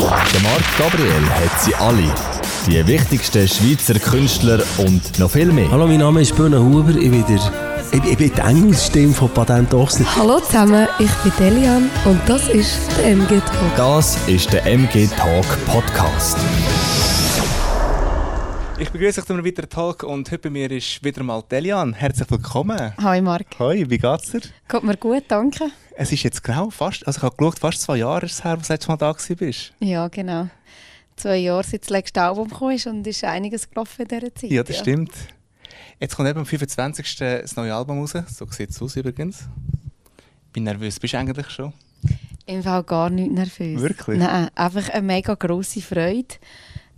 Der Marc Gabriel hat sie alle. Die wichtigsten Schweizer Künstler und noch viel mehr. Hallo, mein Name ist Böhne Huber. Ich bin, der, ich, ich bin die Engelsstimme von Patent Ochsner. Hallo zusammen, ich bin Delian und das ist der MG Talk. Das ist der MG Talk Podcast. Ich begrüße euch zu einem weiteren Talk und heute bei mir ist wieder mal Delian. Herzlich willkommen. Hi Marc. Hoi, wie geht's dir? Geht mir gut, danke. Es ist jetzt genau fast, also ich habe geschaut, fast zwei Jahre ist es her, wo du das letzte Mal da warst. Ja, genau. Zwei Jahre seit das letzte Album ist und ist einiges gelaufen in dieser Zeit. Ja, das stimmt. Jetzt kommt eben am 25. das neue Album raus. So sieht es aus übrigens. Bin nervös, bist du eigentlich schon? Im Fall gar nicht nervös. Wirklich? Nein, einfach eine mega grosse Freude,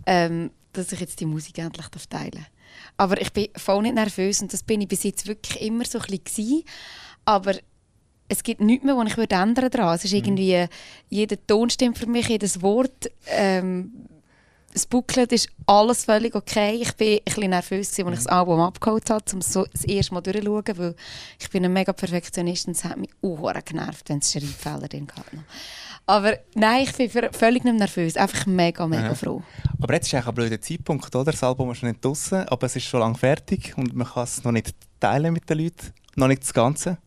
ähm, dass ich jetzt die Musik endlich teilen darf. Aber ich bin voll nicht nervös und das bin ich bis jetzt wirklich immer so ein bisschen gewesen. Aber es gibt nichts mehr, was ich würde ändern daran. Es ist irgendwie, jeder Ton stimmt für mich, jedes Wort. Ähm, das Booklet ist alles völlig okay. Ich bin ein bisschen nervös, als ich das Album abgeholt habe, um es so das erste Mal durchzuschauen, weil ich bin ein mega Perfektionist und es hat mich auch genervt, wenn es Schreibfehler drin noch. Aber nein, ich bin völlig nicht nervös, einfach mega, mega Aha. froh. Aber jetzt ist eigentlich ein blöder Zeitpunkt, oder? Das Album ist noch nicht draußen, aber es ist schon lange fertig und man kann es noch nicht teilen mit den Leuten. Noch nicht das Ganze.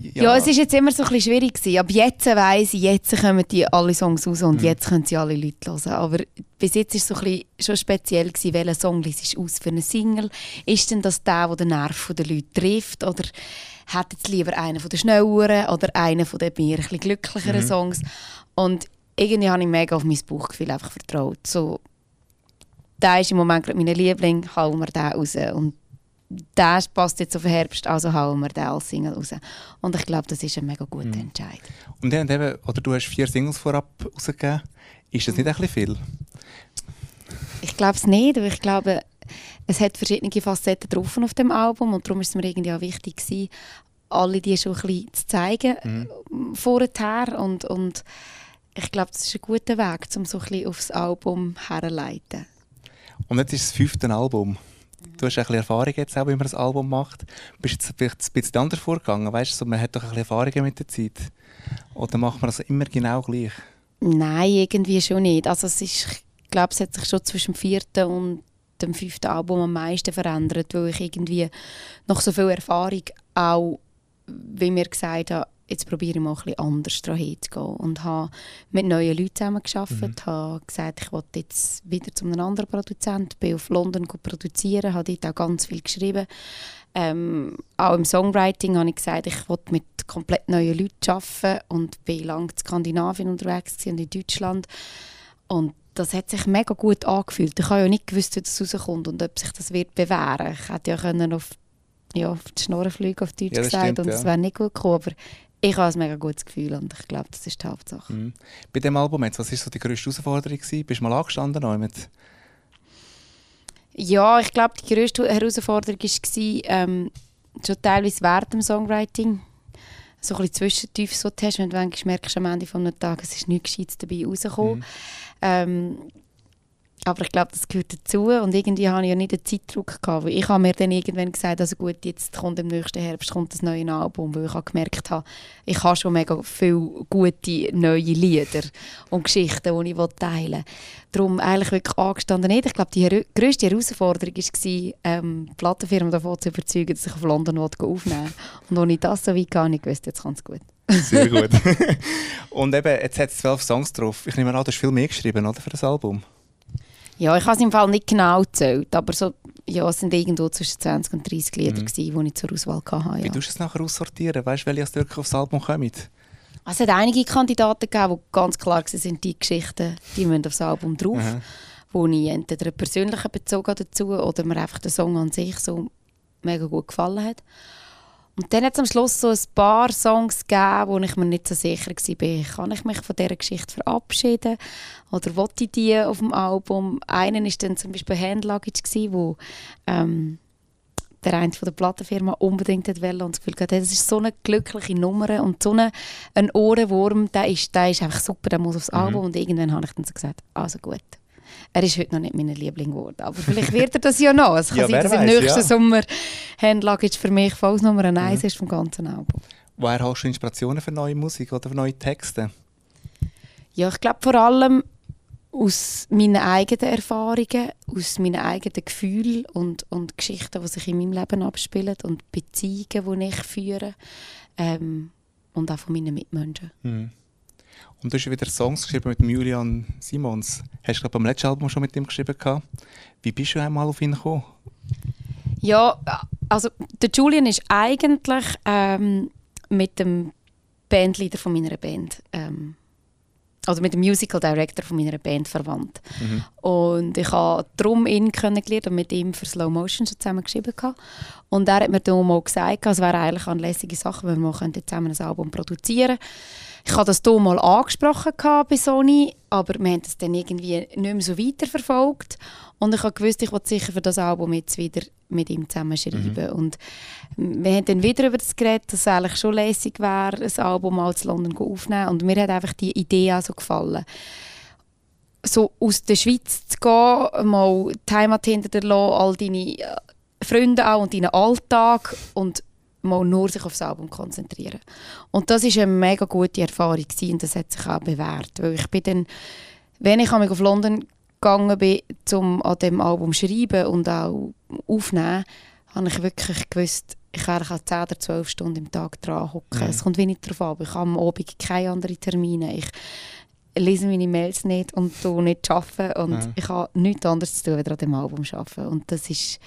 Ja, es ist jetzt immer so ein bisschen schwierig gewesen. Ab jetzt weiss ich, jetzt kommen die alle Songs raus und jetzt können sie alle Leute hören. Aber bis jetzt war es so ein bisschen schon speziell, gewesen, welcher Song du aus für eine Single. Ist denn das der, der den Nerv der Leute trifft? Oder hättet ihr lieber einen von den schnelleren oder einen von den mehr ein bisschen glücklicheren Songs? Und irgendwie habe ich mega auf mein Bauchgefühl einfach vertraut. So, der ist im Moment gerade mein Liebling, hauen wir den raus. Und der passt jetzt auf den Herbst, also hauen wir den als Single raus. Und ich glaube, das ist ein mega guter Entscheid. Und dann eben, oder du hast vier Singles vorab rausgegeben. Ist das nicht ein bisschen viel? Ich glaube es nicht, weil ich glaube, es hat verschiedene Facetten drauf auf dem Album und darum ist es mir irgendwie auch wichtig gewesen, alle die schon ein bisschen zu zeigen mhm. vorher und, und ich glaube, das ist ein guter Weg, um so ein bisschen aufs Album herzuleiten. Und jetzt ist das fünfte Album. Du hast ein bisschen Erfahrung jetzt auch, wie man das Album macht. Bist du jetzt vielleicht ein bisschen anders vorgegangen? Weißt du, so, man hat doch ein bisschen Erfahrungen mit der Zeit. Oder macht man das immer genau gleich? Nein, irgendwie schon nicht. Also es ist, ich glaube, es hat sich schon zwischen dem vierten und dem fünften Album am meisten verändert, weil ich irgendwie nach so viel Erfahrung auch, wie mir gesagt habe, jetzt probiere ich mal ein bisschen anders daran hinzugehen. Und habe mit neuen Leuten zusammengearbeitet, mhm. habe gesagt, ich wollte jetzt wieder zu einem anderen Produzent, bin auf London produzieren, habe dort auch ganz viel geschrieben. Ähm, auch im Songwriting habe ich gesagt, ich wollte mit komplett neuen Leuten arbeiten und bin lange in Skandinavien unterwegs und in Deutschland. Und das hat sich mega gut angefühlt. Ich habe ja nicht gewusst, wie das rauskommt und ob sich das wird bewähren. Ich hätte ja können auf, ja, auf die Schnurren fliegen, auf Deutsch Ja, das gesagt, stimmt, und es ja. wäre nicht gut gekommen. Aber ich habe ein mega gutes Gefühl und ich glaube, das ist die Hauptsache. Mhm. Bei dem Album jetzt, was war so die grösste Herausforderung? Gewesen? Bist du mal angestanden? Noch mit Ja, ich glaube, die grösste Herausforderung war ähm, schon teilweise während dem Songwriting. So ein bisschen Zwischentief so hast, wenn du manchmal merkst am Ende eines Tages, es ist nichts Gescheites dabei rausgekommen. Mhm. Ähm, aber ich glaube, das gehört dazu und irgendwie hatte ich ja nicht den Zeitdruck. Gehabt, weil ich habe mir dann irgendwann gesagt, also gut, jetzt kommt im nächsten Herbst kommt das neue Album, weil ich habe gemerkt habe, ich habe schon mega viele gute neue Lieder und Geschichten, die ich teilen will. Darum eigentlich wirklich angestanden nicht. Ich glaube, die grösste Herausforderung war, ähm, die Plattenfirma davon zu überzeugen, dass ich auf London aufnehmen will. Und ich das so weit gar nicht gewusst, jetzt kommt es gut. Sehr gut. Und eben, jetzt hat es zwölf Songs drauf. Ich nehme an, du hast viel mehr geschrieben, oder, für das Album? Ja, ich habe es im Fall nicht genau gezählt, aber so, ja, es sind irgendwo zwischen 20 und 30 Lieder, Mhm. gewesen, die ich zur Auswahl hatte. Wie Ja. tust du es nachher aussortieren? Weißt du, welche aus wirklich aufs Album kommen? Also, es hat einige Kandidaten gegeben, die ganz klar waren, sind die Geschichten, die müssen aufs Album drauf, Aha. wo ich entweder einen persönlichen Bezug dazu oder mir einfach der Song an sich so mega gut gefallen hat. Und dann hat es am Schluss so ein paar Songs gegeben, wo ich mir nicht so sicher war, kann ich mich von dieser Geschichte verabschieden oder wollte ich die auf dem Album. Einen war dann zum Beispiel Hand Luggage, gewesen, wo ähm, der eine von der Plattenfirma unbedingt wollte und das Gefühl hatte, das ist so eine glückliche Nummer und so eine, ein Ohrenwurm, der ist, der ist einfach super, der muss aufs Mhm. Album. Und irgendwann habe ich dann so gesagt, also gut. Er ist heute noch nicht mein Liebling geworden, aber vielleicht wird er das ja noch. Es kann Ja, sein, dass im weiss, nächsten ja. Sommer Hand Luggage für mich Falls Nummer 1 ist vom ganzen Album. Woher hast du Inspirationen für neue Musik oder für neue Texte? Ja, ich glaube vor allem aus meinen eigenen Erfahrungen, aus meinen eigenen Gefühlen und, und Geschichten, die sich in meinem Leben abspielen und Beziehungen, die ich führe ähm, und auch von meinen Mitmenschen. Mhm. Und du hast wieder Songs geschrieben mit Julian Simons. Hast du glaube beim letzten Album schon mit ihm geschrieben gehabt. Wie bist du einmal auf ihn gekommen? Ja, also der Julian ist eigentlich ähm, mit dem Bandleader von meiner Band ähm, also mit dem Musical Director von meiner Band verwandt. Mhm. Und ich habe darum ihn kennengelernt und mit ihm für Slow Motion schon zusammen geschrieben. Und er hat mir dann mal gesagt, es wäre eigentlich eine lässige Sache, wenn wir zusammen ein Album produzieren könnten. Ich habe das hier mal angesprochen bei Sony, aber wir haben das dann irgendwie nicht mehr so weiterverfolgt. Und ich habe gewusst, ich wollte sicher für das Album jetzt wieder mit ihm zusammen schreiben. Mhm. Und wir haben dann wieder über das geredet, dass es eigentlich schon lässig wäre, ein Album mal zu London aufzunehmen. Und mir hat einfach die Idee auch so gefallen. So aus der Schweiz zu gehen, mal die Heimat hinter dir lassen, all deine Freunde auch und deinen Alltag und mal nur sich aufs Album konzentrieren. Und das ist eine mega gute Erfahrung gewesen, und das hat sich auch bewährt, weil ich bin dann, wenn ich auf London gegangen bin, um an dem Album zu schreiben und auch aufnehmen, habe ich wirklich gewusst, ich werde 10 oder 12 Stunden im Tag dran hocken. Mhm. Es kommt wie nicht darauf an. Ich habe am Abend keine anderen Termine. Ich lese meine Mails nicht und tu nicht arbeiten und mhm. ich habe nichts anderes zu tun, als an dem Album arbeiten. Und das ist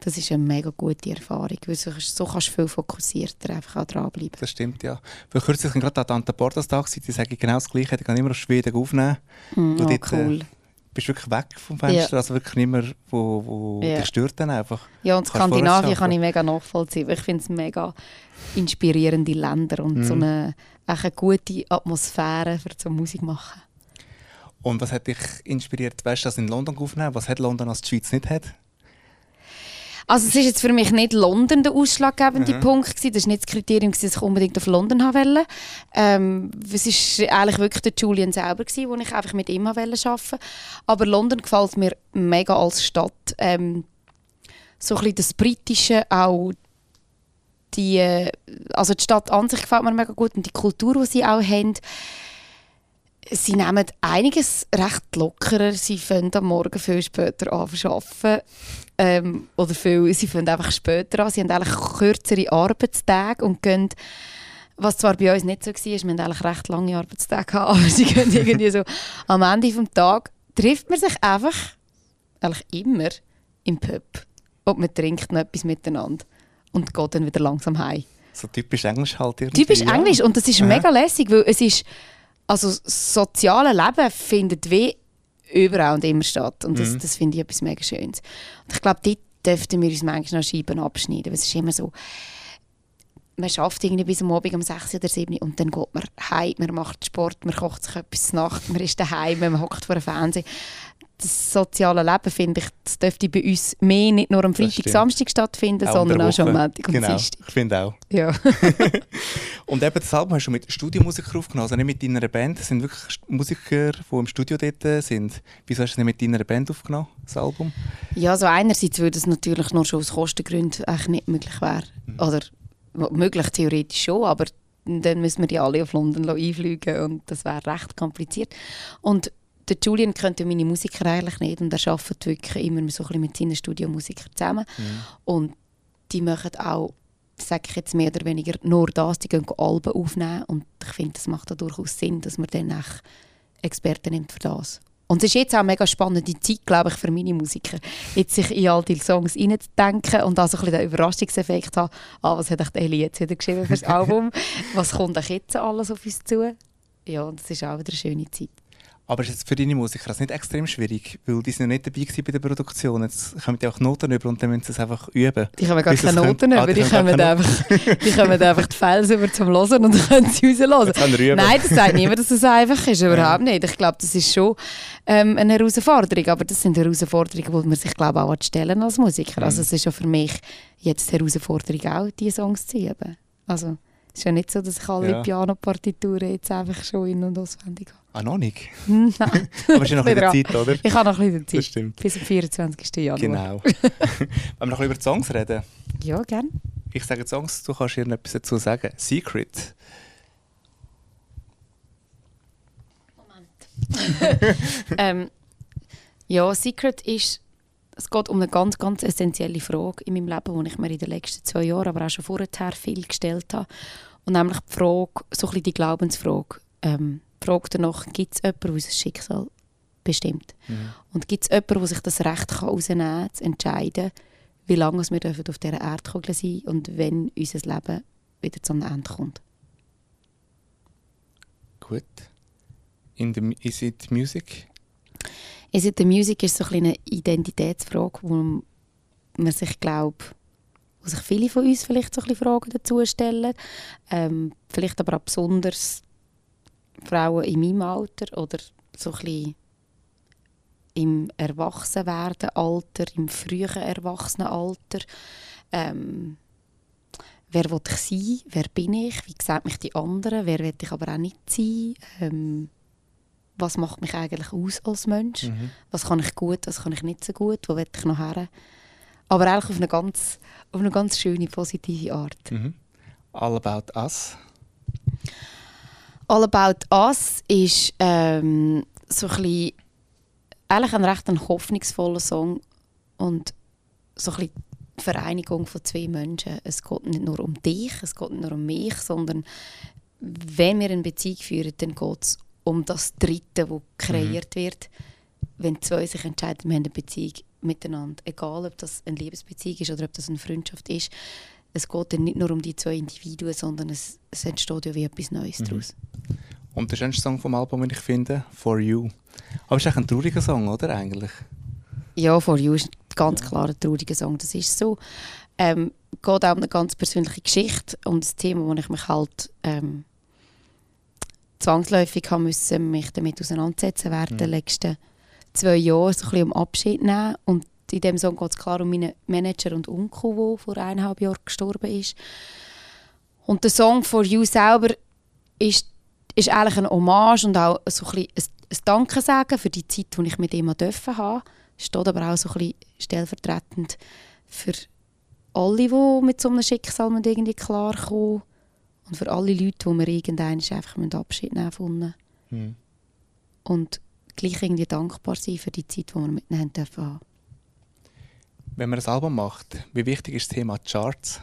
das ist eine mega gute Erfahrung, weil so, so kannst du viel fokussierter einfach auch dranbleiben. Das stimmt, ja. Weil kürzlich gerade an Tante Portas Tag die sagen genau das Gleiche, die gehen immer auf Schweden aufnehmen. Mm, oh, dort, cool. Äh, bist wirklich weg vom Fenster, ja. also wirklich nicht mehr, wo, wo ja. dich stört dann einfach. Ja, und Skandinavien kann ich mega nachvollziehen, ich finde es mega inspirierende Länder und mm. so eine, eine gute Atmosphäre für so Musik machen. Und was hat dich inspiriert, weißt du, das in London aufnehmen? Was hat London, als die Schweiz nicht hat? Also es ist jetzt für mich nicht London der ausschlaggebende mhm. Punkt gewesen. Das war nicht das Kriterium, dass ich unbedingt auf London wollte. Ähm, es war eigentlich wirklich der Julian selber, gewesen, wo ich einfach mit ihm arbeiten wollte. Aber London gefällt mir mega als Stadt. Ähm, so ein bisschen das Britische, auch die, äh, also die Stadt an sich gefällt mir mega gut und die Kultur, die sie auch haben sie nehmen einiges recht lockerer. Sie fangen am Morgen viel später an zu arbeiten. Ähm, oder viel, sie fangen einfach später an. Sie haben eigentlich kürzere Arbeitstage und gehen, was zwar bei uns nicht so war, wir haben eigentlich recht lange Arbeitstage aber sie gehen irgendwie so am Ende des Tages trifft man sich einfach, eigentlich immer, im Pub. Und man trinkt noch etwas miteinander und geht dann wieder langsam heim. So typisch Englisch halt irgendwie. Typisch ja. Englisch und das ist ja. mega lässig, weil es ist also das soziale Leben findet wie überall und immer statt. Und das, mhm. das finde ich etwas mega Schönes. Und ich glaube, dort dürften wir uns manchmal noch Scheiben abschneiden. Es ist immer so, man schafft irgendwie bis am Abend um 6 oder 7 und dann geht man heim, man macht Sport, man kocht sich etwas zur Nacht, man ist daheim, man hockt vor dem Fernseher das soziale Leben, finde ich, das dürfte bei uns mehr nicht nur am Freitag, Samstag stattfinden, auch sondern auch schon am Montag und genau, Dienstag. ich finde auch. Ja. und eben das Album hast du mit Studiomusikern aufgenommen, also nicht mit deiner Band, das sind wirklich Musiker, die im Studio dort sind. Wieso hast du nicht mit deiner Band aufgenommen, das Album? Ja, also einerseits würde es natürlich nur schon aus Kostengründen eigentlich nicht möglich wäre. Mhm. Oder möglich theoretisch schon, aber dann müssen wir die alle auf London einfliegen und das wäre recht kompliziert. Und der Julian kennt ja meine Musiker eigentlich nicht und er arbeitet wirklich immer so ein bisschen mit seinen Studiomusikern zusammen. Mhm. Und die machen auch, sage ich jetzt mehr oder weniger, nur das, die gehen Alben aufnehmen und ich finde, das macht da durchaus Sinn, dass man dann auch Experten nimmt für das. Und es ist jetzt auch eine mega spannende Zeit, glaube ich, für meine Musiker, jetzt sich in all die Songs reinzudenken und auch so ein bisschen den Überraschungseffekt haben, ah, was hat Eli jetzt wieder geschrieben für das Album, was kommt jetzt alles auf uns zu? Ja, und das ist auch wieder eine schöne Zeit. Aber ist jetzt für deine Musiker das nicht extrem schwierig? Weil die sind ja nicht dabei bei der Produktion. Jetzt kommen die auch Noten über und dann müssen sie es einfach üben. Die kommen gar keine Noten über, ah, die, die, kommen einfach, die kommen einfach die Files über zum Hören und dann können sie raushören. Nein, das sagt niemand, dass es einfach ist. Überhaupt nicht. Ich glaube, das ist schon ähm, eine Herausforderung. Aber das sind Herausforderungen, die man sich glaube auch stellen als Musiker. Also mhm. es ist ja für mich jetzt die Herausforderung auch, diese Songs zu üben. Also es ist ja nicht so, dass ich alle ja. Pianopartituren jetzt einfach schon in- und auswendig habe. Ah, noch nicht? Nein. Aber es ist noch ein bisschen Zeit, oder? Ich habe noch ein bisschen Zeit. Das stimmt. Bis zum 24. Januar. Genau. Wollen wir noch über die Songs reden? Ja, gerne. Ich sage Songs, du kannst hier etwas dazu sagen. Secret. Moment. ähm, ja, Secret ist, es geht um eine ganz, ganz essentielle Frage in meinem Leben, die ich mir in den letzten zwei Jahren, aber auch schon vorher viel gestellt habe. Und nämlich die Frage, so ein bisschen die Glaubensfrage. Ähm, die Frage danach, gibt es jemanden, der unser Schicksal bestimmt? Mhm. Und gibt es jemanden, der sich das Recht kann herausnehmen kann, zu entscheiden, wie lange wir dürfen auf dieser Erdkugel sein und wenn unser Leben wieder zum Ende kommt? Gut. In the, is it music? Also die Musik ist so eine Identitätsfrage, wo man sich glaubt, wo sich viele von uns vielleicht so ein Fragen dazu stellen. Ähm, vielleicht aber auch besonders Frauen in meinem Alter oder so ein im Erwachsenwerden Alter, im frühen Erwachsenenalter. Ähm, wer will ich sein? Wer bin ich? Wie sehen mich die anderen? Wer will ich aber auch nicht sein? Ähm, was macht mich eigentlich aus als Mensch? Mhm. Was kann ich gut, was kann ich nicht so gut? Wo will ich noch her? Aber eigentlich auf eine ganz, auf eine ganz schöne, positive Art. Mhm. All About Us. All About Us ist ähm, so ein bisschen, eigentlich ein recht ein hoffnungsvoller Song und so ein bisschen die Vereinigung von zwei Menschen. Es geht nicht nur um dich, es geht nicht nur um mich, sondern wenn wir eine Beziehung führen, dann geht es um das Dritte, das kreiert wird. Wenn zwei sich entscheiden, wir haben eine Beziehung miteinander, egal ob das eine Liebesbeziehung ist oder ob das eine Freundschaft ist, es geht dann nicht nur um die zwei Individuen, sondern es, es entsteht ja wie etwas Neues Mhm. daraus. Und der schönste Song vom Album, den ich finde, For You. Aber es ist eigentlich ein trauriger Song, oder? Eigentlich. Ja, For You ist ganz klar ein trauriger Song, das ist so. Ähm, geht auch um eine ganz persönliche Geschichte, um das Thema, wo ich mich halt ähm, zwangsläufig haben müssen, mich damit auseinandersetzen während der letzten zwei Jahre, so ein bisschen um Abschied nehmen. Und in dem Song geht es klar um meinen Manager und Onkel, der vor eineinhalb Jahren gestorben ist. Und der Song For You selber ist, ist eigentlich eine Hommage und auch so ein, bisschen ein, ein Dankesagen für die Zeit, die ich mit ihm dürfen haben. Steht aber auch so ein bisschen stellvertretend für alle, die mit so einem Schicksal irgendwie klarkommen und für alle Leute, die wir irgendwann einfach Abschied nehmen von Mhm. und gleich irgendwie dankbar sein für die Zeit, die wir mit ihnen haben dürfen haben. Wenn man ein Album macht, wie wichtig ist das Thema Charts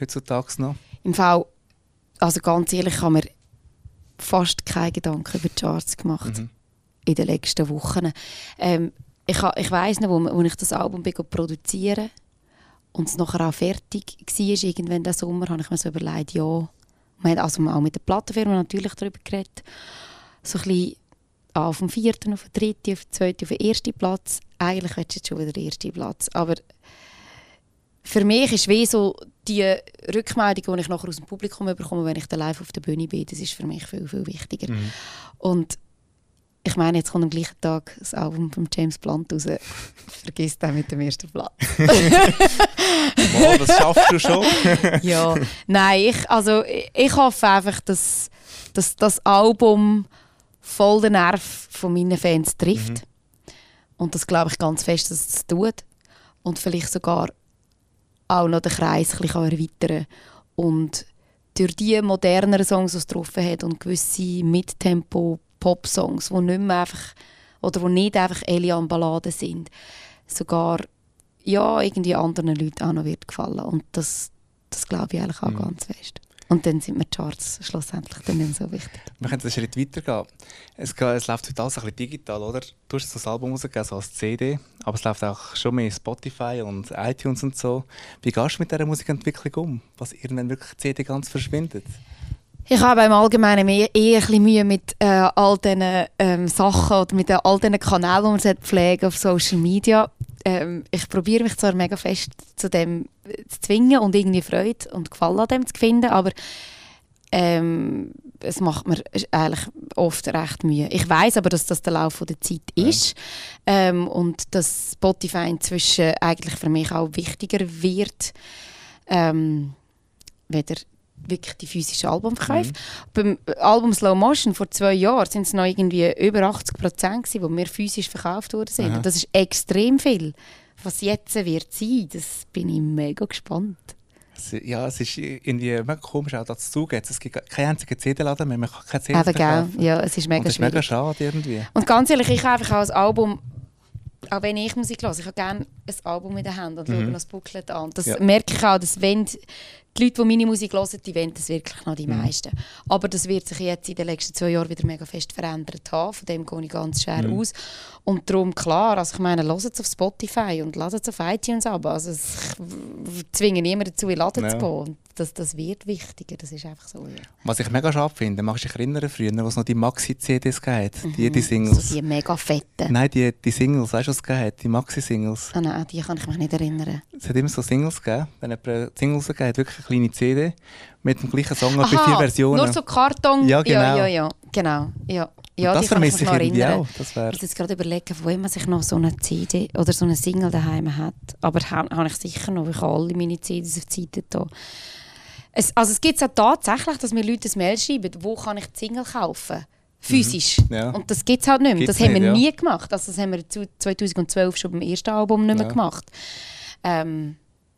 heutzutage noch? Im Fall, also ganz ehrlich, ich habe mir fast keine Gedanken über die Charts gemacht Mhm. in den letzten Wochen. Ähm, ich, ich weiss noch, wo, wo ich das Album produzieren und es nachher auch fertig war, irgendwann diesen Sommer, habe ich mir so überlegt, ja, wir haben also auch mit der Plattenfirma natürlich darüber geredet, so ein bisschen ah, vom vierten auf den dritten, auf den zweiten, auf den ersten Platz. Eigentlich willst du jetzt schon wieder den ersten Platz, aber für mich ist wie so die Rückmeldung, die ich nachher aus dem Publikum bekomme, wenn ich dann live auf der Bühne bin, das ist für mich viel, viel wichtiger. Mhm. Und ich meine, jetzt kommt am gleichen Tag das Album von James Blunt raus. Vergiss den mit dem ersten Platz. Wow, das schaffst du schon. ja, nein, ich, also, ich, ich hoffe einfach, dass, dass das Album voll den Nerv von meinen Fans trifft. Und das glaube ich ganz fest, dass es das tut. Und vielleicht sogar auch noch den Kreis ein bisschen erweitern. Und durch die moderneren Songs, die es drauf hat und gewisse Mittempo-Pop-Songs, die nicht mehr einfach, oder die nicht einfach Elian-Balladen sind, sogar ja, irgendwie anderen Leuten auch noch wird gefallen. Und das, das glaube ich eigentlich auch Mhm. ganz fest. Und dann sind mir die Charts schlussendlich dann nicht so wichtig. Wir können einen Schritt weitergehen. Es, es läuft heute alles ein bisschen digital, oder? Du hast das Album rausgegeben, so als CD, aber es läuft auch schon mehr Spotify und iTunes und so. Wie gehst du mit dieser Musikentwicklung um? Was irgendwann wirklich die CD ganz verschwindet? Ich habe im Allgemeinen mehr, eher ein bisschen Mühe mit äh, all diesen ähm, Sachen oder mit äh, all diesen Kanälen, die man pflegen auf Social Media. Ähm, ich probiere mich zwar mega fest zu dem äh, zu zwingen und irgendwie Freude und Gefallen an dem zu finden, aber ähm, es macht mir eigentlich oft recht Mühe. Ich weiß aber, dass das der Lauf der Zeit ist ähm, und dass Spotify inzwischen eigentlich für mich auch wichtiger wird, ähm, weder wirklich die physischen Albumverkäufe. Beim Album Slow Motion vor zwei Jahren sind es noch irgendwie über 80 Prozent, die mehr physisch verkauft worden sind. Aha. Und das ist extrem viel. Was jetzt wird sein, das bin ich mega gespannt. Es- Ja, es ist irgendwie mega komisch auch dazu zugeben. Es gibt keinen einzigen CD-Laden mehr, man kann keine Eben, gell? verkaufen. Ja, es ist Und mega das ist mega schade irgendwie. Und ganz ehrlich, ich habe einfach auch ein Album, auch wenn ich Musik höre, ich habe gerne ein Album in der Hand und schaue noch das Booklet an. Das Ja. merke ich auch, dass wenn die Leute, die meine Musik hören, die wollen das wirklich noch die Mhm. meisten. Aber das wird sich jetzt in den letzten zwei Jahren wieder mega fest verändert haben. Von dem gehe ich ganz schwer Mhm. aus. Und darum, klar, also ich meine, hört es auf Spotify und ladet es auf iTunes ab. Also es- ich zwinge niemanden dazu, in den Laden Ja. zu gehen. Das, das wird wichtiger, das ist einfach so. Ja. Was ich mega schade finde, magst du dich erinnern, früher, wo es noch die Maxi-CDs gab, die, die So Singles. die mega fetten. Nein, die, die Singles, weißt du, was es? Die Maxi-Singles. Ah, nein, die kann ich mich nicht erinnern. Es hat immer so Singles gegeben. Wenn jemand Singles gegeben hat, wirklich eine kleine CD mit dem gleichen Song, aber vier Versionen. Nur so Karton. Ja, genau. Ja, ja, ja. Genau. Ja. Ja, das ich vermisse ich irgendwie erinnern. auch. Das wär, Ich muss jetzt gerade überlegen, wem man sich noch so eine CD oder so eine Single daheim hat. Aber ha- habe ich sicher noch. Ich habe alle meine CDs auf die Seite da. Es, also es gibt es auch tatsächlich, dass mir Leute ein Mail schreiben, wo kann ich die Single kaufen? Physisch. Ja. Und das gibt es halt nicht mehr. Gibt's das haben wir nicht, ja. nie gemacht. Also das haben wir zu 2012 schon beim ersten Album nicht mehr Ja. gemacht. Ähm,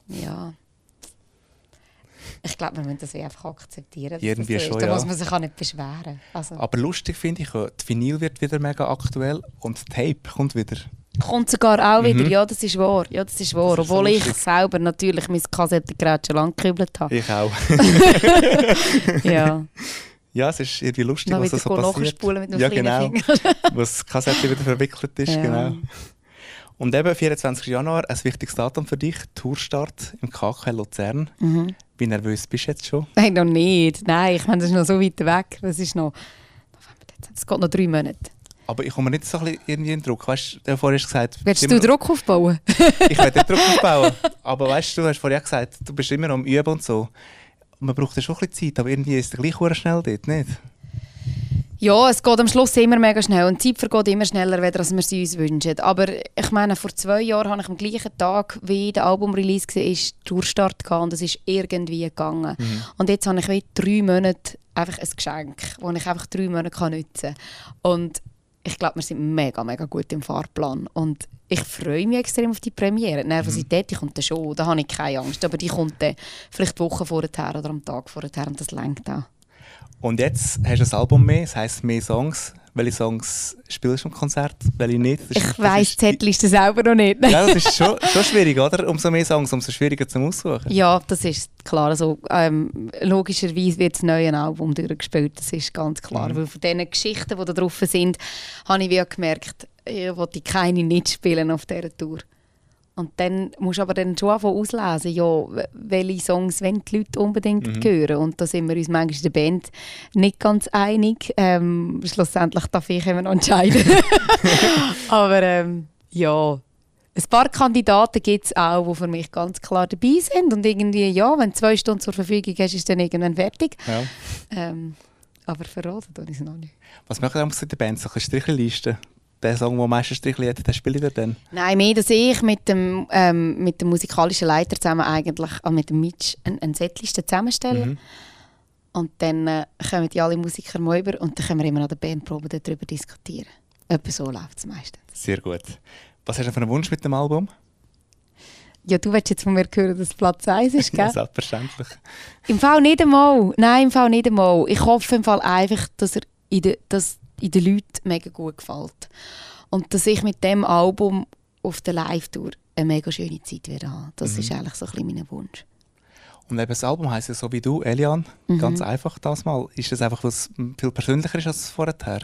ja. Ich glaube, wir müssen das einfach akzeptieren. Irgendwie das schon, Da ja. muss man sich auch nicht beschweren. Also, aber lustig finde ich, auch, die Vinyl wird wieder mega aktuell und Tape kommt wieder. Kommt sogar auch wieder. Ja, das ist wahr. Ja, das ist wahr. Mhm. Das ist so Obwohl ich lustig. selber natürlich mein Kassettengerät schon lange gekübelt habe. Ich auch. ja. ja, es ist irgendwie lustig, Dann was da so passiert. mit dem ja, genau. Wo das Kassette wieder verwickelt ist. Ja. Genau. Und eben 24. Januar, ein wichtiges Datum für dich, Tourstart im KK Luzern. Mhm. Wie nervös bist du jetzt schon? Nein, noch nicht. Nein, ich meine, das ist noch so weit weg. Das ist noch... Es geht noch drei Monate. Aber ich komme nicht so ein bisschen irgendwie in Druck. Weißt du, vorhin hast du gesagt, Willst du Druck aufbauen? ich werde Druck aufbauen. Aber weißt du, du hast auch gesagt, du bist immer am Üben und so. Man braucht ja schon ein bisschen Zeit, aber irgendwie ist es gleich schnell dort, nicht? Ja, es geht am Schluss immer mega schnell und die Zeit vergeht immer schneller, als wir sie uns wünschen. Aber ich meine, vor zwei Jahren habe ich am gleichen Tag, wie der Albumrelease war, ist Tourstart und es ist irgendwie gegangen. Und jetzt habe ich wie drei Monate einfach ein Geschenk, das ich einfach drei Monate kann nutzen kann. Und ich glaube, wir sind mega, mega gut im Fahrplan. Und ich freue mich extrem auf die Premiere. Die Nervosität, die kommt dann schon, da habe ich keine Angst. Aber die kommt dann vielleicht Wochen vorher oder am Tag vorher und das lenkt auch. Und jetzt hast du ein Album mehr, das heisst mehr Songs. Welche Songs spielst du am Konzert, welche nicht? Das Ich weiss, ist- Zettel selber noch nicht. Ja, das ist schon, schon schwierig, oder? Umso mehr Songs, umso schwieriger zum Aussuchen. Ja, das ist klar. Also, ähm, logischerweise wird das neue Album durchgespielt, das ist ganz klar. Mhm. Weil von diesen Geschichten, die da drauf sind, habe ich wie gemerkt, ich wollte keine nicht spielen auf dieser Tour. Und dann musst du aber dann schon anfangen auslesen, ja, welche Songs wollen die Leute unbedingt Mhm. hören. Und da sind wir uns manchmal in der Band nicht ganz einig. Ähm, schlussendlich darf ich immer noch entscheiden. aber ähm, ja, ein paar Kandidaten gibt es auch, die für mich ganz klar dabei sind. Und irgendwie, ja, wenn du zwei Stunden zur Verfügung hast, ist dann irgendwann fertig. Ja. Ähm, aber verraten tue ich es noch nicht. Was machen wir in der Band? So eine Strichliste. Der Song, der Strichli hat, den spiele ich dann. Nein, mehr, dass ich mit dem, ähm, mit dem musikalischen Leiter zusammen eigentlich, äh, mit dem Mitch, eine, eine Setliste zusammenstellen. Mhm. Und dann äh, kommen die alle Musiker mal über und dann können wir immer an der Bandprobe darüber diskutieren. Etwa so läuft es meistens. Sehr gut. Was hast du für einen Wunsch mit dem Album? Ja, du willst jetzt von mir hören, dass es Platz 1 ist, gell? Selbstverständlich. Im Fall nicht einmal. Nein, im Fall nicht einmal. Ich hoffe im Fall einfach, dass er in den, dass in den Leuten mega gut gefällt. Und dass ich mit dem Album auf der Live-Tour eine mega schöne Zeit werde haben. Das ist eigentlich so ein bisschen mein Wunsch. Und eben das Album heisst ja so wie du, Elian. Mhm. Ganz einfach das mal. Ist das einfach, was viel persönlicher ist als vorher?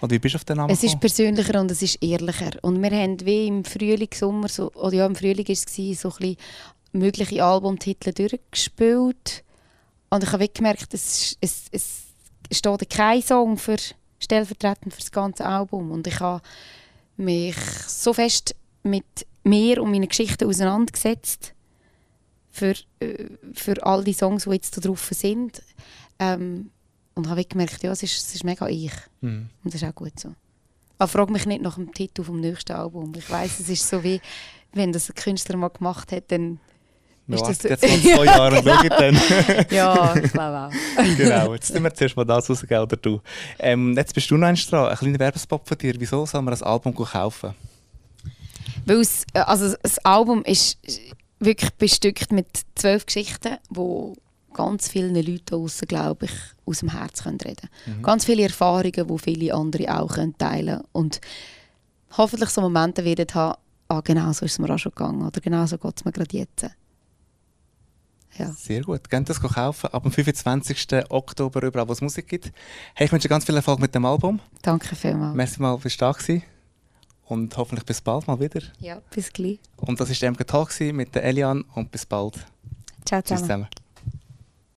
Oder wie bist du auf den Namen Es ist persönlicher und es ist ehrlicher. Und wir haben wie im Frühling, Sommer, so, oder ja, im Frühling war es, so ein bisschen mögliche Albumtitel durchgespielt. Und ich habe gemerkt, es, es, es steht kein Song für, stellvertretend für das ganze Album. Und ich habe mich so fest mit mir und meinen Geschichten auseinandergesetzt für, äh, für all die Songs, die jetzt da drauf sind. Ähm, und habe gemerkt, ja, es ist, es ist mega ich. Mhm. Und das ist auch gut so. Aber frag mich nicht nach dem Titel vom nächsten Album. Ich weiß, es ist so wie, wenn das ein Künstler mal gemacht hat, dann Wir ist das- jetzt noch zwei Jahre und schauen dann. ja, ich glaube auch. genau, jetzt tun wir zuerst mal das rausgeben, oder du. Ähm, jetzt bist du noch eins dran, ein kleiner Werbespot von dir. Wieso soll man ein Album kaufen? Weil es, äh, also das Album ist, wirklich bestückt mit zwölf Geschichten, wo ganz vielen Leuten draussen, glaube ich, aus dem Herz können reden können. Ganz viele Erfahrungen, die viele andere auch können teilen können. Und hoffentlich so Momente werden haben, ah, genau so ist es mir auch schon gegangen oder genau so geht es mir gerade jetzt. Ja. Sehr gut. Geht das kaufen ab dem 25. Oktober überall, wo es Musik gibt. Hey, ich wünsche dir ganz viel Erfolg mit dem Album. Danke vielmals. Merci mal, bist du da gewesen. Und hoffentlich bis bald mal wieder. Ja, bis gleich. Und das war der MG Talk mit der Elian und bis bald. Ciao Tschüss zusammen. zusammen.